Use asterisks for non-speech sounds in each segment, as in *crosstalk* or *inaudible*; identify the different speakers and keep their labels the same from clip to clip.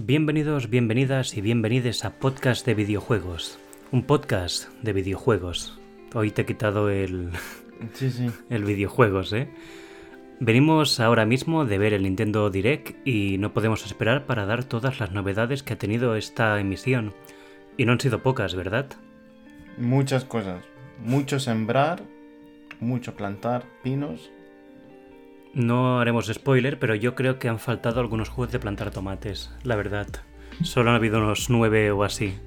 Speaker 1: Bienvenidos, bienvenidas y bienvenides a Podcast de Videojuegos. Un podcast de videojuegos. Hoy te he quitado el, *laughs*
Speaker 2: Sí, sí.
Speaker 1: el videojuegos, ¿eh? Venimos ahora mismo de ver el Nintendo Direct y no podemos esperar para dar todas las novedades que ha tenido esta emisión. Y no han sido pocas, ¿verdad?
Speaker 2: Muchas cosas. Mucho sembrar, mucho plantar pinos.
Speaker 1: No haremos spoiler, pero yo creo que han faltado algunos juegos de plantar tomates, la verdad. Solo han habido unos nueve o así.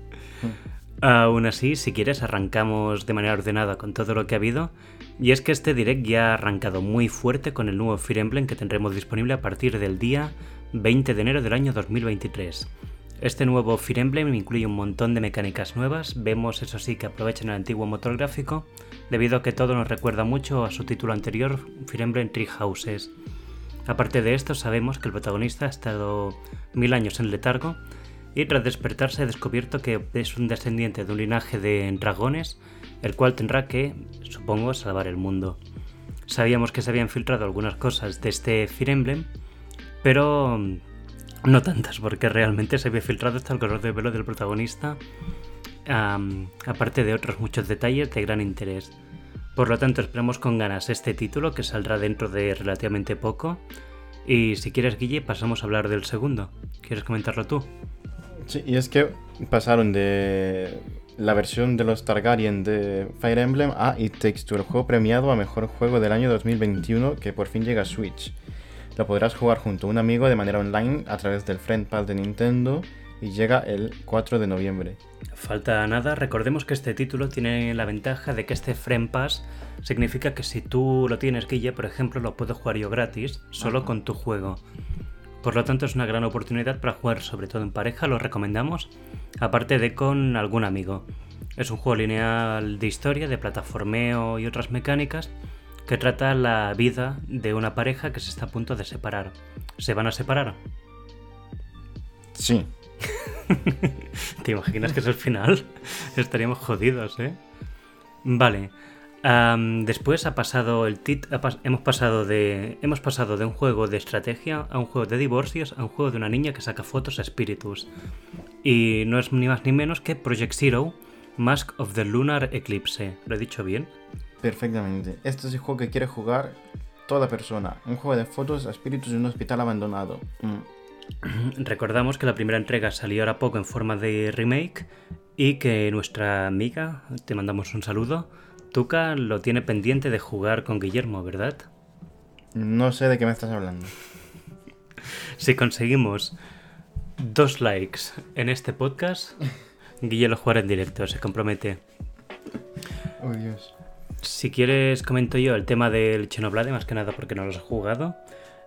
Speaker 1: Aún así, si quieres, arrancamos de manera ordenada con todo lo que ha habido. Y es que este direct ya ha arrancado muy fuerte con el nuevo Fire Emblem que tendremos disponible a partir del día 20 de enero del año 2023. Este nuevo Fire Emblem incluye un montón de mecánicas nuevas, vemos eso sí que aprovechan el antiguo motor gráfico, debido a que todo nos recuerda mucho a su título anterior, Fire Emblem Three Houses. Aparte de esto, sabemos que el protagonista ha estado mil años en letargo y tras despertarse ha descubierto que es un descendiente de un linaje de dragones, el cual tendrá que, supongo, salvar el mundo. Sabíamos que se habían filtrado algunas cosas de este Fire Emblem, pero no tantas, porque realmente se había filtrado hasta el color de pelo del protagonista, aparte de otros muchos detalles de gran interés. Por lo tanto, esperamos con ganas este título que saldrá dentro de relativamente poco. Y si quieres, Guille, pasamos a hablar del segundo. ¿Quieres comentarlo tú?
Speaker 2: Sí, y es que pasaron de la versión de los Targaryen de Fire Emblem a It Takes Two, el juego premiado a mejor juego del año 2021 que por fin llega a Switch. Lo podrás jugar junto a un amigo de manera online a través del Friend Pass de Nintendo y llega el 4 de noviembre.
Speaker 1: Falta nada, recordemos que este título tiene la ventaja de que este Friend Pass significa que si tú lo tienes, Guille, por ejemplo, lo puedo jugar yo gratis, solo
Speaker 2: Ajá.
Speaker 1: con tu juego. Por lo tanto, es una gran oportunidad para jugar, sobre todo en pareja, lo recomendamos, aparte de con algún amigo. Es un juego lineal de historia, de plataformeo y otras mecánicas que trata la vida de una pareja que se está a punto de separar. ¿Se van a separar?
Speaker 2: Sí, *laughs*
Speaker 1: ¿Te imaginas que es el final? *laughs* Estaríamos jodidos, ¿eh? Vale. después ha pasado el tit ha pas- hemos pasado de hemos pasado de un juego de estrategia a un juego de divorcios a un juego de una niña que saca fotos a espíritus. Y no es ni más ni menos que Project Zero, Mask of the Lunar Eclipse. ¿Lo he dicho bien?
Speaker 2: Perfectamente. Este es el juego que quiere jugar toda persona. Un juego de fotos a espíritus de un hospital abandonado. Mm. *clears throat*
Speaker 1: Recordamos que la primera entrega salió ahora poco en forma de remake y que nuestra amiga, te mandamos un saludo, Tuca lo tiene pendiente de jugar con Guillermo, ¿verdad?
Speaker 2: No sé de qué me estás hablando. *laughs*
Speaker 1: Si conseguimos dos likes en este podcast, *laughs* Guille lo jugará en directo, se compromete.
Speaker 2: Oh, Dios.
Speaker 1: Si quieres comento yo el tema del Xenoblade, más que nada porque no los he jugado.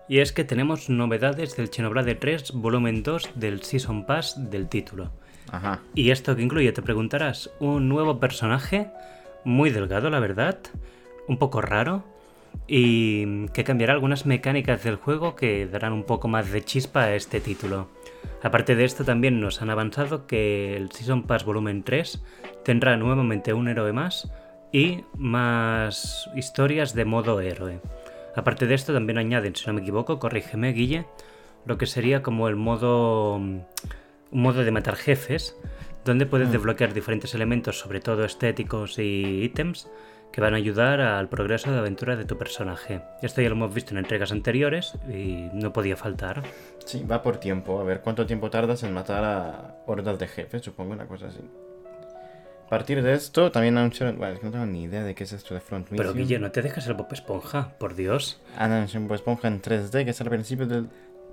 Speaker 1: Y es que tenemos novedades del Xenoblade 3 volumen 2 del Season Pass del título.
Speaker 2: Ajá.
Speaker 1: ¿Y esto que incluye? Te preguntarás. Un nuevo personaje, muy delgado, la verdad, un poco raro, y que cambiará algunas mecánicas del juego que darán un poco más de chispa a este título. Aparte de esto, también nos han avanzado que el Season Pass Volumen 3 tendrá nuevamente un héroe más y más historias de modo héroe. Aparte de esto, también añaden, si no me equivoco, corrígeme, Guille, lo que sería como el modo un modo de matar jefes, donde puedes
Speaker 2: Mm.
Speaker 1: desbloquear diferentes elementos, sobre todo estéticos y ítems, que van a ayudar al progreso de aventura de tu personaje. Esto ya lo hemos visto en entregas anteriores y no podía faltar.
Speaker 2: Sí, va por tiempo. A ver cuánto tiempo tardas en matar a hordas de jefes, supongo, una cosa así. A partir de esto, también anunciaron. Bueno, es que no tengo ni idea de qué es esto de Front
Speaker 1: Pero
Speaker 2: Mission.
Speaker 1: Guille, no te dejes el Bob Esponja, por Dios.
Speaker 2: Anunciaron Bob Esponja en 3D, que es al principio del,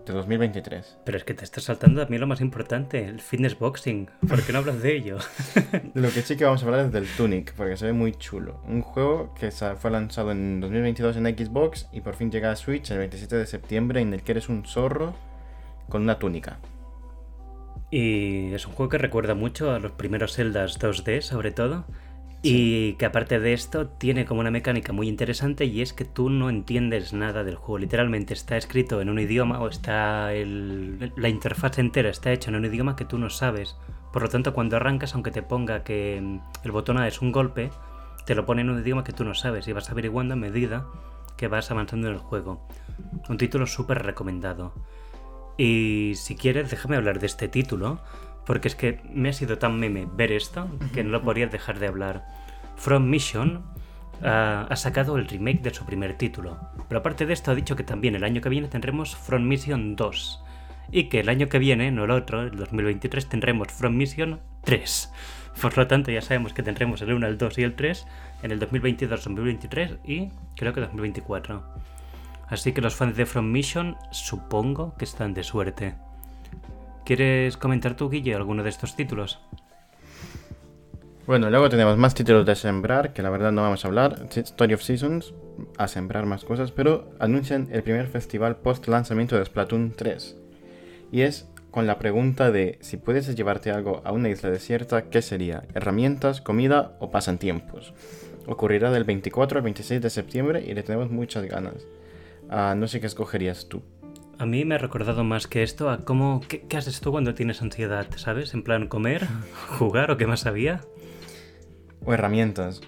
Speaker 2: de 2023.
Speaker 1: Pero es que te estás saltando a mí lo más importante, el fitness boxing. ¿Por qué no hablas de ello?
Speaker 2: De *laughs* lo que sí que vamos a hablar es del Tunic, porque se ve muy chulo. Un juego que fue lanzado en 2022 en Xbox y por fin llega a Switch el 27 de septiembre, en el que eres un zorro con una túnica.
Speaker 1: Y es un juego que recuerda mucho a los primeros Zeldas 2D, sobre todo. Y que aparte de esto, tiene como una mecánica muy interesante y es que tú no entiendes nada del juego. Literalmente está escrito en un idioma o está el- la interfaz entera está hecha en un idioma que tú no sabes. Por lo tanto, cuando arrancas, aunque te ponga que mm, el botón A es un golpe, te lo pone en un idioma que tú no sabes y vas averiguando a medida que vas avanzando en el juego. Un título súper recomendado. Y si quieres, déjame hablar de este título, porque es que me ha sido tan meme ver esto que no lo podría dejar de hablar. From Mission ah, ha sacado el remake de su primer título, pero aparte de esto ha dicho que también el año que viene tendremos From Mission 2 y que el año que viene, no el otro, el 2023, tendremos From Mission 3. Por lo tanto, ya sabemos que tendremos el 1, el 2 y el 3 en el 2022, 2023 y creo que 2024. Así que los fans de From Mission supongo que están de suerte. ¿Quieres comentar tú, Guille, alguno de estos títulos?
Speaker 2: Bueno, luego tenemos más títulos de sembrar, que la verdad no vamos a hablar. Story of Seasons, a sembrar más cosas, pero anuncian el primer festival post lanzamiento de Splatoon 3. Y es con la pregunta de si puedes llevarte algo a una isla desierta, ¿qué sería? ¿Herramientas, comida o pasatiempos? Ocurrirá del 24 al 26 de septiembre y le tenemos muchas ganas. Ah, no sé qué escogerías tú.
Speaker 1: A mí me ha recordado más que esto a cómo... ¿qué, ¿Qué haces tú cuando tienes ansiedad? ¿Sabes? En plan, comer, *laughs* jugar o qué más había.
Speaker 2: O herramientas.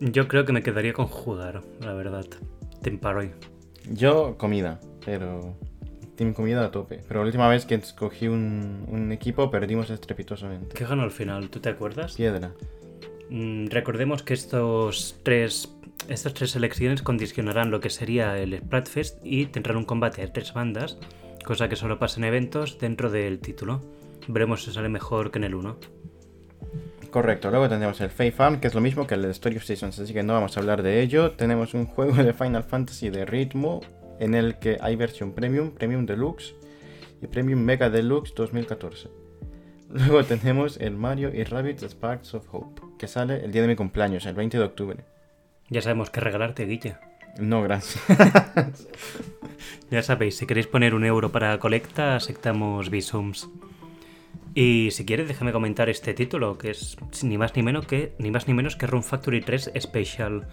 Speaker 1: Yo creo que me quedaría con jugar, la verdad. Temparoy.
Speaker 2: Yo, comida, pero. Team comida a tope. Pero la última vez que escogí un, un equipo perdimos estrepitosamente.
Speaker 1: ¿Qué ganó al final? ¿Tú te acuerdas?
Speaker 2: Piedra.
Speaker 1: Mm, recordemos que estos tres, estas tres selecciones condicionarán lo que sería el Splatfest y tendrán un combate a tres bandas, cosa que solo pasa en eventos dentro del título. Veremos si sale mejor que en el 1.
Speaker 2: Correcto, luego tenemos el Fae Farm, que es lo mismo que el de Story of Seasons, así que no vamos a hablar de ello. Tenemos un juego de Final Fantasy de ritmo, en el que hay versión Premium, Premium Deluxe y Premium Mega Deluxe 2014. Luego tenemos el Mario y Rabbids Sparks of Hope, que sale el día de mi cumpleaños, el 20 de octubre.
Speaker 1: Ya sabemos qué regalarte, Guille.
Speaker 2: No, gracias. *laughs*
Speaker 1: Ya sabéis, si queréis poner un euro para colecta, aceptamos Visums. Y si quieres, déjame comentar este título, que es ni más ni menos que ni más ni menos que Run Factory 3 Special.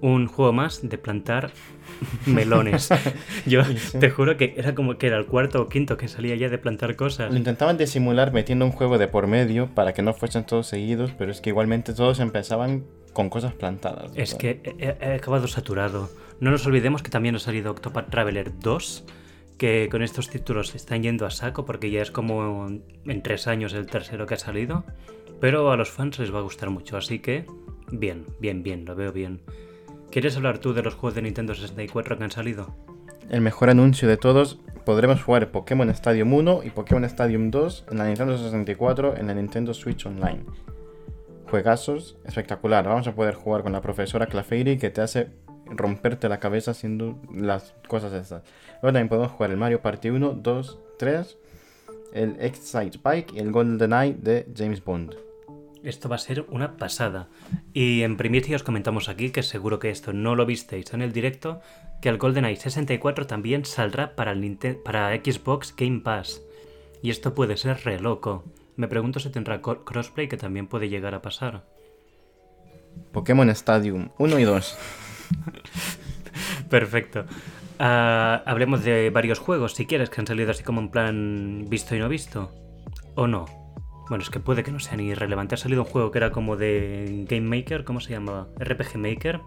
Speaker 1: Un juego más de plantar *laughs* melones. *laughs* Yo
Speaker 2: Sí.
Speaker 1: te juro que era como que era el cuarto o quinto que salía ya de plantar cosas.
Speaker 2: Lo intentaban disimular metiendo un juego de por medio para que no fuesen todos seguidos, pero es que igualmente todos empezaban con cosas plantadas.
Speaker 1: Es
Speaker 2: ¿verdad?
Speaker 1: que he, he acabado saturado. No nos olvidemos que también ha salido Octopath Traveler 2, que con estos títulos están yendo a saco porque ya es como en tres años el tercero que ha salido. Pero a los fans les va a gustar mucho, así que bien, bien, bien, lo veo bien. ¿Quieres hablar tú de los juegos de Nintendo 64 que han salido?
Speaker 2: El mejor anuncio de todos, podremos jugar Pokémon Stadium 1 y Pokémon Stadium 2 en la Nintendo 64 en la Nintendo Switch Online. Juegazos, espectacular. Vamos a poder jugar con la profesora Clefairy que te hace romperte la cabeza haciendo las cosas estas. Luego también podemos jugar el Mario Party 1, 2, 3, el Excite Bike y el GoldenEye de James Bond.
Speaker 1: Esto va a ser una pasada. Y en primicia os comentamos aquí, que seguro que esto no lo visteis en el directo, que el GoldenEye 64 también saldrá para, el para Xbox Game Pass. Y esto puede ser re loco. Me pregunto si tendrá crossplay, que también puede llegar a pasar.
Speaker 2: Pokémon Stadium 1 y 2.
Speaker 1: Perfecto. Ah, hablemos de varios juegos, si quieres, que han salido así como en plan visto y no visto. ¿O no? Bueno, es que puede que no sea ni irrelevante. Ha salido un juego que era como de Game Maker, ¿cómo se llamaba? RPG Maker.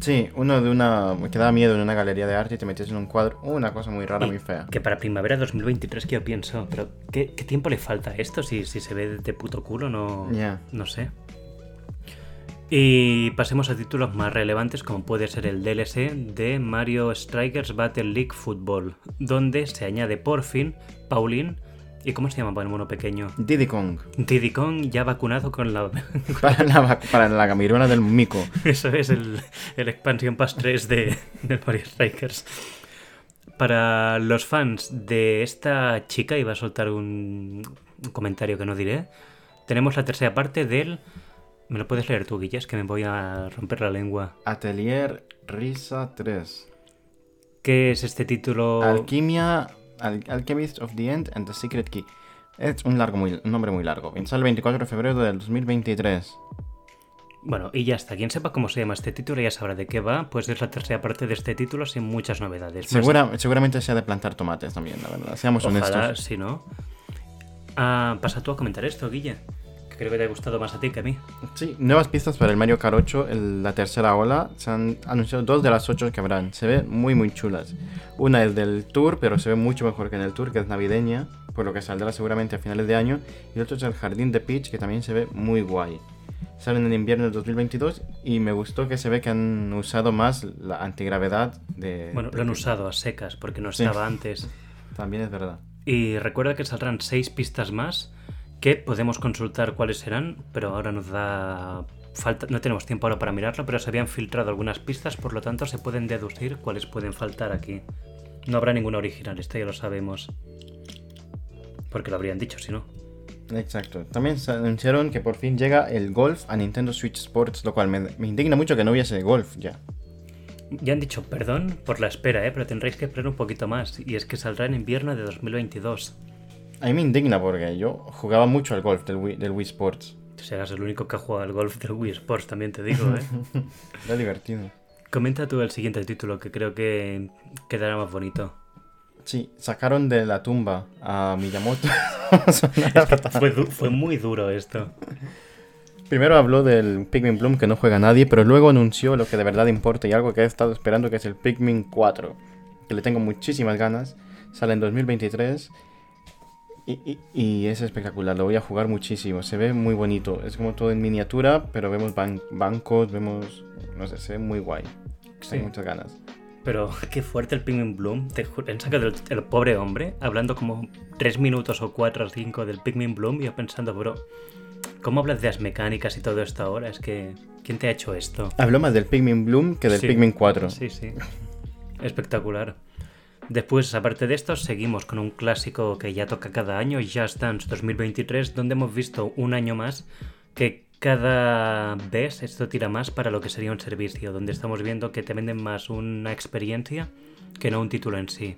Speaker 2: Sí, uno de una. que daba miedo en una galería de arte y te metías en un cuadro. Una cosa muy rara,
Speaker 1: Y
Speaker 2: muy fea.
Speaker 1: Que para primavera 2023 que yo pienso, pero ¿qué, qué tiempo le falta a esto? Si, si se ve de puto culo, no, no sé. Y pasemos a títulos más relevantes como puede ser el DLC de Mario Strikers Battle League Football, donde se añade por fin Pauline y ¿cómo se llama el mono pequeño?
Speaker 2: Diddy Kong.
Speaker 1: Diddy Kong ya vacunado con la... *laughs*
Speaker 2: Para la, para la camirona del mico. *laughs*
Speaker 1: Eso es el, el Expansion Pass 3 de, de Mario Strikers. Para los fans de esta chica, iba a soltar un, un comentario que no diré, tenemos la tercera parte del... ¿Me lo puedes leer tú, Guille? Es que me voy a romper la lengua.
Speaker 2: Atelier Risa 3.
Speaker 1: ¿Qué es este título?
Speaker 2: Alquimia. Al- Alchemist of the End and the Secret Key. Es un, largo muy, un nombre muy largo. Sale el 24 de febrero del 2023.
Speaker 1: Bueno, y ya está. Quien sepa cómo se llama este título ya sabrá de qué va, pues es la tercera parte de este título sin muchas novedades. Más-
Speaker 2: Segura- seguramente sea de plantar tomates también, la verdad. Seamos
Speaker 1: Ojalá,
Speaker 2: honestos.
Speaker 1: si no. Ah, pasa tú a comentar esto, Guille. Que te ha gustado más a ti que a mí.
Speaker 2: Sí, nuevas pistas para el Mario Kart 8, el- la tercera ola. Se han anunciado dos de las ocho que habrán. Se ven muy, muy chulas. Una es del Tour, pero se ve mucho mejor que en el Tour, que es navideña, por lo que saldrá seguramente a finales de año. Y el otro es el Jardín de Peach, que también se ve muy guay. Salen en invierno del 2022 y me gustó que se ve que han usado más la antigravedad de...
Speaker 1: Bueno, lo han usado a secas porque no
Speaker 2: Sí.
Speaker 1: estaba antes.
Speaker 2: También es verdad.
Speaker 1: Y recuerda que saldrán seis pistas más que podemos consultar cuáles serán, pero ahora nos da falta, no tenemos tiempo ahora para mirarlo, pero se habían filtrado algunas pistas, por lo tanto se pueden deducir cuáles pueden faltar aquí. No habrá ninguna original, esto ya lo sabemos. Porque lo habrían dicho, si no.
Speaker 2: Exacto. También se anunciaron que por fin llega el golf a Nintendo Switch Sports, lo cual me, me indigna mucho que no hubiese golf ya.
Speaker 1: Ya han dicho perdón por la espera, ¿eh? pero tendréis que esperar un poquito más. Y es que saldrá en invierno de 2022.
Speaker 2: A mí me indigna porque yo jugaba mucho al golf del Wii, del Wii Sports.
Speaker 1: Tú serás el único que ha jugado al golf del Wii Sports, también te digo, ¿eh? *laughs*
Speaker 2: Era divertido.
Speaker 1: Comenta tú el siguiente título, que creo que quedará más bonito.
Speaker 2: Sí, sacaron de la tumba a Miyamoto. *laughs*
Speaker 1: Fue, fue muy duro esto.
Speaker 2: Primero habló del Pikmin Bloom que no juega nadie, pero luego anunció lo que de verdad importa y algo que he estado esperando que es el Pikmin 4, que le tengo muchísimas ganas. Sale en 2023 y, y- y es espectacular, lo voy a jugar muchísimo, se ve muy bonito, es como todo en miniatura, pero vemos ban- bancos, vemos, no sé, se ve muy guay.
Speaker 1: Sí.
Speaker 2: Tengo muchas ganas.
Speaker 1: Pero *laughs* qué fuerte el Pikmin Bloom. Te han sacado el, el pobre hombre hablando como 3 minutos o 4 o 5 del Pikmin Bloom y yo pensando, bro, ¿cómo hablas de las mecánicas y todo esto ahora? Es que, ¿quién te ha hecho esto?
Speaker 2: Habló más del Pikmin Bloom que del
Speaker 1: Sí.
Speaker 2: Pikmin 4.
Speaker 1: Sí, sí. Espectacular. Después, aparte de esto, seguimos con un clásico que ya toca cada año, Just Dance 2023, donde hemos visto un año más que cada vez esto tira más para lo que sería un servicio, donde estamos viendo que te venden más una experiencia que no un título en sí.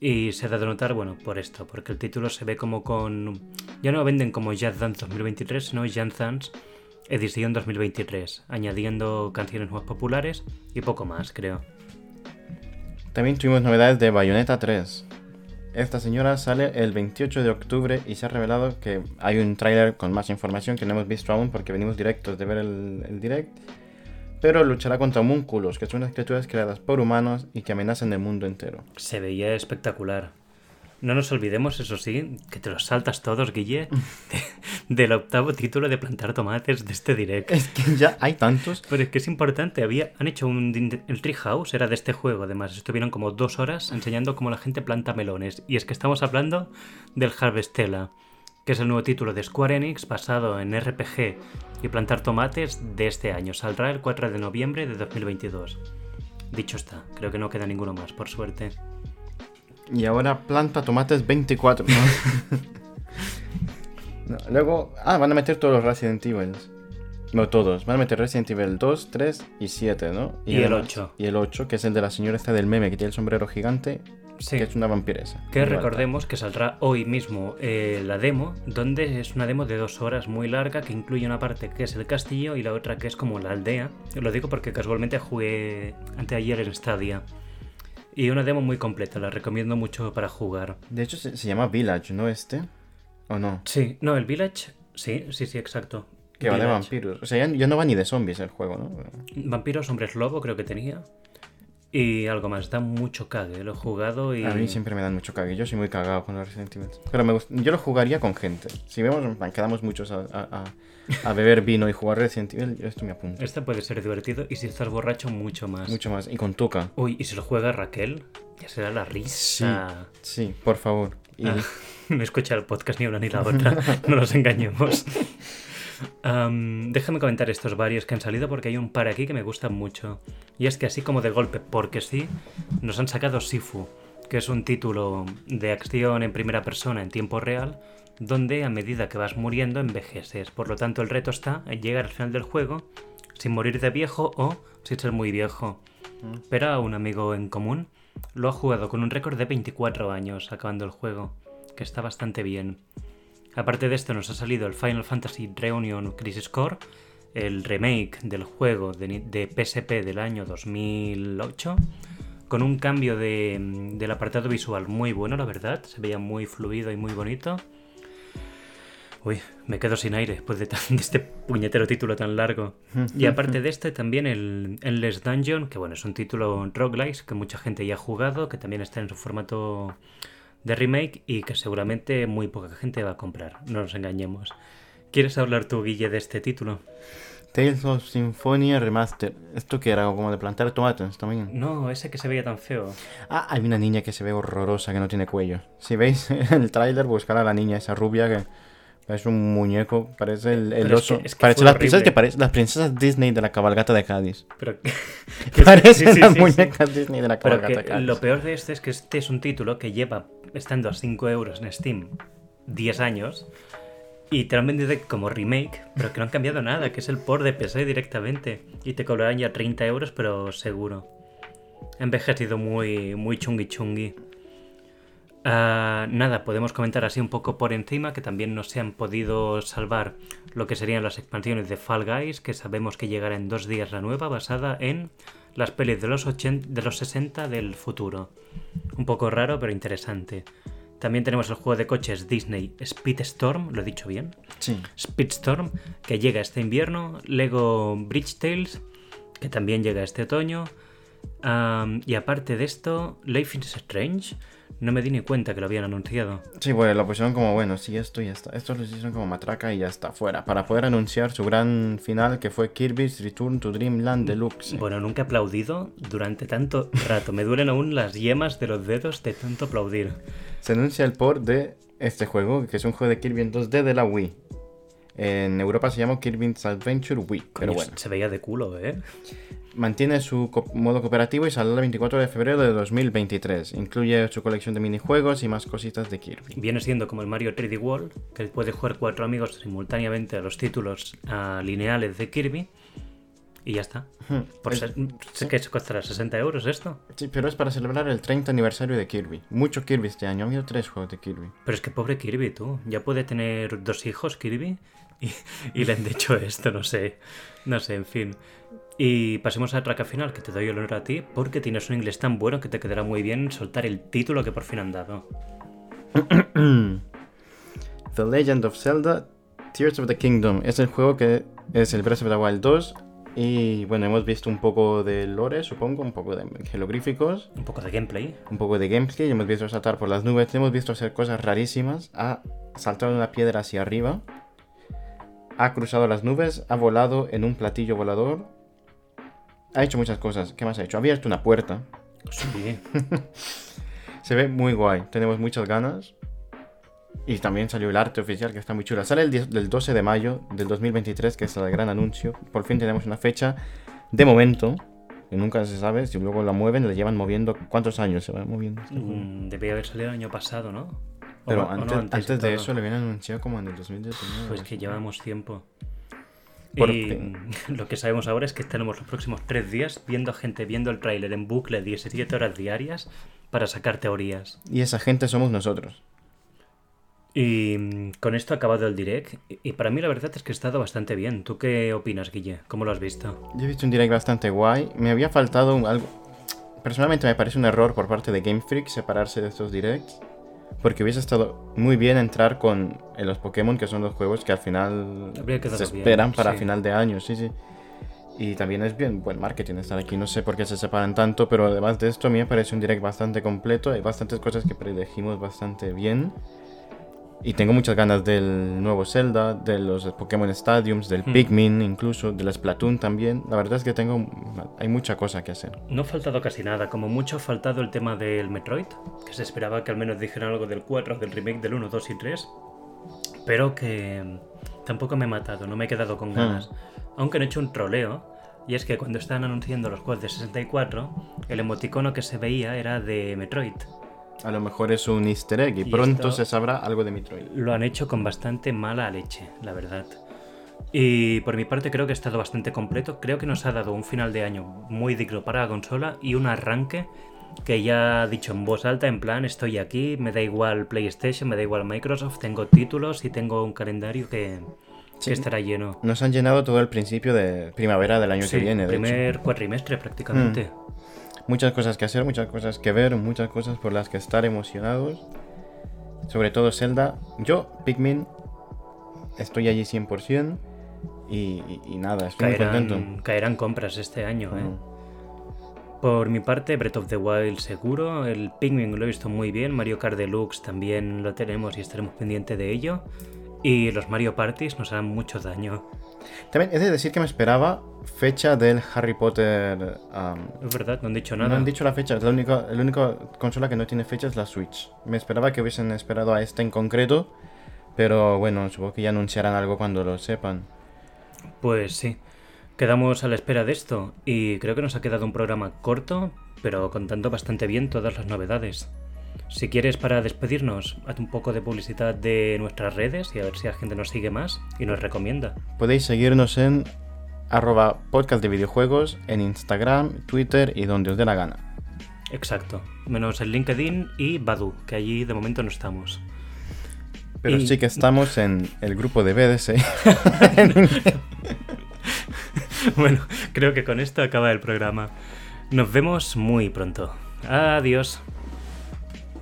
Speaker 1: Y se da de notar, bueno, por esto, porque el título se ve como con... Ya no venden como Just Dance 2023, sino Just Dance edición 2023, añadiendo canciones más populares y poco más, creo.
Speaker 2: También tuvimos novedades de Bayonetta 3. Esta señora sale el 28 de octubre y se ha revelado que hay un tráiler con más información que no hemos visto aún porque venimos directos de ver el, el direct. Pero luchará contra homúnculos, que son unas criaturas creadas por humanos y que amenazan el mundo entero.
Speaker 1: Se veía espectacular. No nos olvidemos, eso sí, que te los saltas todos, Guille, *laughs* de- del octavo título de plantar tomates de este direct.
Speaker 2: Es que ya hay tantos.
Speaker 1: Pero es que es importante, había, han hecho un... El Treehouse era de este juego, además. Estuvieron como dos horas enseñando cómo la gente planta melones. Y es que estamos hablando del Harvestella, que es el nuevo título de Square Enix basado en RPG y plantar tomates de este año. Saldrá el 4 de noviembre de 2022. Dicho está, creo que no queda ninguno más, por suerte.
Speaker 2: Y ahora planta tomates 24. ¿no? *laughs* No, luego, ah, van a meter todos los Resident Evil. No todos, van a meter Resident Evil 2, 3 y 7, ¿no?
Speaker 1: Y el
Speaker 2: además-
Speaker 1: 8.
Speaker 2: Y el 8, que es el de la señora esta del meme que tiene el sombrero gigante,
Speaker 1: Sí.
Speaker 2: que es una vampiresa.
Speaker 1: Que
Speaker 2: alta.
Speaker 1: recordemos que saldrá hoy mismo eh, la demo, donde es una demo de dos horas muy larga que incluye una parte que es el castillo y la otra que es como la aldea. Lo digo porque casualmente jugué anteayer en Stadia. Y una demo muy completa, la recomiendo mucho para jugar.
Speaker 2: De hecho, se, se llama Village, ¿no este? ¿O no?
Speaker 1: Sí, no, el Village, sí, sí, sí, exacto.
Speaker 2: Que va de vampiros. O sea, ya, ya no va ni de zombies el juego, ¿no?
Speaker 1: Vampiros, hombres lobo creo que tenía. Y algo más, da mucho cague, lo he jugado y...
Speaker 2: A mí siempre me dan mucho cague. Yo soy muy cagado con los Resident Evil. Pero me gust- yo lo jugaría con gente. Si vemos, quedamos muchos a, a- a- beber vino y jugar Resident Evil, yo esto me apunto.
Speaker 1: Este puede ser divertido y si estás borracho mucho más.
Speaker 2: Mucho más. Y con Tuca.
Speaker 1: Uy, y si lo juega Raquel, ya será la risa.
Speaker 2: Sí, por favor. Y
Speaker 1: Ah, *laughs* no escucha el podcast ni una ni la otra, *laughs* no nos engañemos. Am, déjame comentar estos varios que han salido porque hay un par aquí que me gustan mucho. Y es que así como de golpe, porque sí, nos han sacado Sifu, que es un título de acción en primera persona en tiempo real, donde a medida que vas muriendo envejeces. Por lo tanto, el reto está en llegar al final del juego sin morir de viejo o sin ser muy viejo. Pero a un amigo en común lo ha jugado con un récord de 24 años acabando el juego, que está bastante bien. Aparte de esto nos ha salido el Final Fantasy Reunion Crisis Core, el remake del juego de, de PSP del año 2008, con un cambio de- del apartado visual muy bueno, la verdad, se veía muy fluido y muy bonito. Uy, me quedo sin aire después de este puñetero título tan largo. Y *laughs* aparte de este, también el Endless Dungeon, que bueno, es un título roguelike que mucha gente ya ha jugado, que también está en su formato de remake y que seguramente muy poca gente va a comprar, no nos engañemos. ¿Quieres hablar tú, Guille, de este título?
Speaker 2: Tales of Symphonia Remaster. ¿Esto que era como de plantar tomates también?
Speaker 1: No, ese que se veía tan feo.
Speaker 2: Ah, hay una niña que se ve horrorosa que no tiene cuello. Si veis en *laughs* el tráiler, buscar a la niña, esa rubia que parece un muñeco, parece el, el
Speaker 1: es
Speaker 2: oso.
Speaker 1: que- es que
Speaker 2: parece las princesas que parecen las princesas Disney de la cabalgata de Cádiz.
Speaker 1: Pero, *laughs*
Speaker 2: Parecen
Speaker 1: sí, sí,
Speaker 2: las
Speaker 1: sí,
Speaker 2: muñecas Disney de la
Speaker 1: pero
Speaker 2: cabalgata de Cádiz.
Speaker 1: lo peor de este es que este es un título que lleva estando a 5 euros en Steam 10 años y te lo han vendido como remake, pero que no han cambiado nada, que es el port de PC directamente y te cobrarán ya 30 euros, pero seguro. Ha envejecido muy, muy chungui chungui. Ah, nada, podemos comentar así un poco por encima que también no se han podido salvar lo que serían las expansiones de Fall Guys, que sabemos que llegará en dos días la nueva, basada en las pelis de los, 80, de los 60 del futuro. Un poco raro, pero interesante. También tenemos el juego de coches Disney Speedstorm, lo he dicho bien.
Speaker 2: Sí.
Speaker 1: Speedstorm, que llega este invierno. Lego Bridge Tales, que también llega este otoño. Y aparte de esto, Life is Strange. No me di ni cuenta que lo habían anunciado.
Speaker 2: Sí, bueno, lo pusieron como, bueno, sí, esto ya está. Esto lo hicieron como matraca y ya está, fuera. Para poder anunciar su gran final que fue Kirby's Return to Dreamland Deluxe.
Speaker 1: Bueno, nunca he aplaudido durante tanto rato. Me duelen aún las yemas de los dedos de tanto aplaudir.
Speaker 2: Se anuncia el port de este juego, que es un juego de Kirby en 2D de la Wii. En Europa se llama Kirby's Adventure Wii, pero bueno.
Speaker 1: Se veía de culo, ¿eh?
Speaker 2: Mantiene su co- modo cooperativo y saldrá el 24 de febrero de 2023. Incluye su colección de minijuegos y más cositas de Kirby.
Speaker 1: Viene siendo como el Mario 3D World, que puede jugar cuatro amigos simultáneamente a los títulos ah, lineales de Kirby. Y ya está. Por
Speaker 2: Es-
Speaker 1: ser- sé que se costará 60 euros esto.
Speaker 2: Sí, pero es para celebrar el 30 aniversario de Kirby. Mucho Kirby este año. Ha habido tres juegos de Kirby.
Speaker 1: Pero es que pobre Kirby, tú. Ya puede tener dos hijos, Kirby. Y, y le han hecho esto, no sé. No sé, en fin. Y pasemos a la traca final, que te doy el honor a ti, porque tienes un inglés tan bueno que te quedará muy bien soltar el título que por fin han dado. *clears throat*
Speaker 2: The Legend of Zelda Tears of the Kingdom. Es el juego que es el Breath of the Wild 2. Y bueno, hemos visto un poco de lore, supongo, un poco de jeroglíficos,
Speaker 1: Un poco de gameplay.
Speaker 2: un poco de gameplay. Hemos visto saltar por las nubes, hemos visto hacer cosas rarísimas. Ha saltado una piedra hacia arriba, ha cruzado las nubes, ha volado en un platillo volador. Ha hecho muchas cosas. ¿Qué más ha hecho? Ha abierto una puerta.
Speaker 1: Sí. *laughs*
Speaker 2: Se ve muy guay, tenemos muchas ganas. Y también salió el arte oficial que está muy chula. Sale el 10 del 12 de mayo del 2023, que es el gran anuncio. Por fin tenemos una fecha de momento, que nunca se sabe. Si luego la mueven, la llevan moviendo. ¿Cuántos años se va moviendo?
Speaker 1: Mm, Debía haber salido el año pasado, ¿no? O-
Speaker 2: Pero
Speaker 1: o no,
Speaker 2: antes, antes de eso le habían anunciado como en el 2019.
Speaker 1: Pues que llevamos tiempo.
Speaker 2: Por
Speaker 1: y
Speaker 2: fin. *laughs*
Speaker 1: lo que sabemos ahora es que tenemos los próximos tres días viendo a gente viendo el tráiler en bucle 17 horas diarias para sacar teorías.
Speaker 2: Y esa gente somos nosotros.
Speaker 1: Y mm, con esto ha acabado el direct. Y- Y para mí la verdad es que ha estado bastante bien. ¿Tú qué opinas, Guille? ¿Cómo lo has visto?
Speaker 2: Yo he visto un direct bastante guay. Me había faltado un- algo. Personalmente me parece un error por parte de Game Freak separarse de estos directs. Porque hubiese estado muy bien entrar con eh, los Pokémon, que son los juegos que al final se
Speaker 1: bien,
Speaker 2: esperan para
Speaker 1: sí.
Speaker 2: final de año, sí, sí. Y también es bien buen marketing estar aquí. No sé por qué se separan tanto, pero además de esto, a mí me parece un direct bastante completo. Hay bastantes cosas que predejimos bastante bien. Y tengo muchas ganas del nuevo Zelda, de los Pokémon Stadiums, del
Speaker 1: Hmm.
Speaker 2: Pikmin incluso, del Splatoon también. La verdad es que tengo hay mucha cosa que hacer.
Speaker 1: No ha faltado casi nada. Como mucho ha faltado el tema del Metroid. Que se esperaba que al menos dijeran algo del 4, del remake del 1, 2 y 3. Pero que tampoco me he matado. No me he quedado con ganas. Aunque han hecho un troleo. Y es que cuando estaban anunciando los juegos de 64, el emoticono que se veía era de Metroid.
Speaker 2: A lo mejor es un easter egg y,
Speaker 1: Y
Speaker 2: pronto se sabrá algo de Metroid.
Speaker 1: Lo han hecho con bastante mala leche, la verdad. Y por mi parte creo que ha estado bastante completo. Creo que nos ha dado un final de año muy digno para la consola y un arranque que ya ha dicho en voz alta, en plan, estoy aquí, me da igual PlayStation, me da igual Microsoft, tengo títulos y tengo un calendario que,
Speaker 2: Sí.
Speaker 1: que estará lleno.
Speaker 2: Nos han llenado todo el principio de primavera del año
Speaker 1: Sí,
Speaker 2: que viene. de hecho.
Speaker 1: primer cuatrimestre prácticamente.
Speaker 2: Muchas cosas que hacer, muchas cosas que ver, muchas cosas por las que estar emocionados. Sobre todo Zelda. Yo, Pikmin, estoy allí 100% y, y, nada, estoy muy
Speaker 1: Caerán,
Speaker 2: contento.
Speaker 1: caerán compras este año, ¿eh? Por mi parte, Breath of the Wild seguro, el Pikmin lo he visto muy bien, Mario Kart Deluxe también lo tenemos y estaremos pendientes de ello. Y los Mario Parties nos harán mucho daño.
Speaker 2: También he de decir que me esperaba fecha del Harry Potter. um,
Speaker 1: Es verdad, no han dicho
Speaker 2: no
Speaker 1: nada.
Speaker 2: han dicho la fecha, la única, la única consola que no tiene fecha es la Switch. Me esperaba que hubiesen esperado a esta en concreto, pero bueno, supongo que ya anunciarán algo cuando lo sepan.
Speaker 1: Pues sí, quedamos a la espera de esto y creo que nos ha quedado un programa corto, pero contando bastante bien todas las novedades. Si quieres para despedirnos, haz un poco de publicidad de nuestras redes y a ver si la gente nos sigue más y nos recomienda.
Speaker 2: Podéis seguirnos en arroba podcast de videojuegos, en Instagram, Twitter y donde os dé la gana.
Speaker 1: Exacto, menos el LinkedIn y Badu, que allí de momento no estamos.
Speaker 2: Pero
Speaker 1: Y-
Speaker 2: sí que estamos en el grupo de BDS. *laughs*
Speaker 1: Bueno, creo que con esto acaba el programa. Nos vemos muy pronto. Adiós.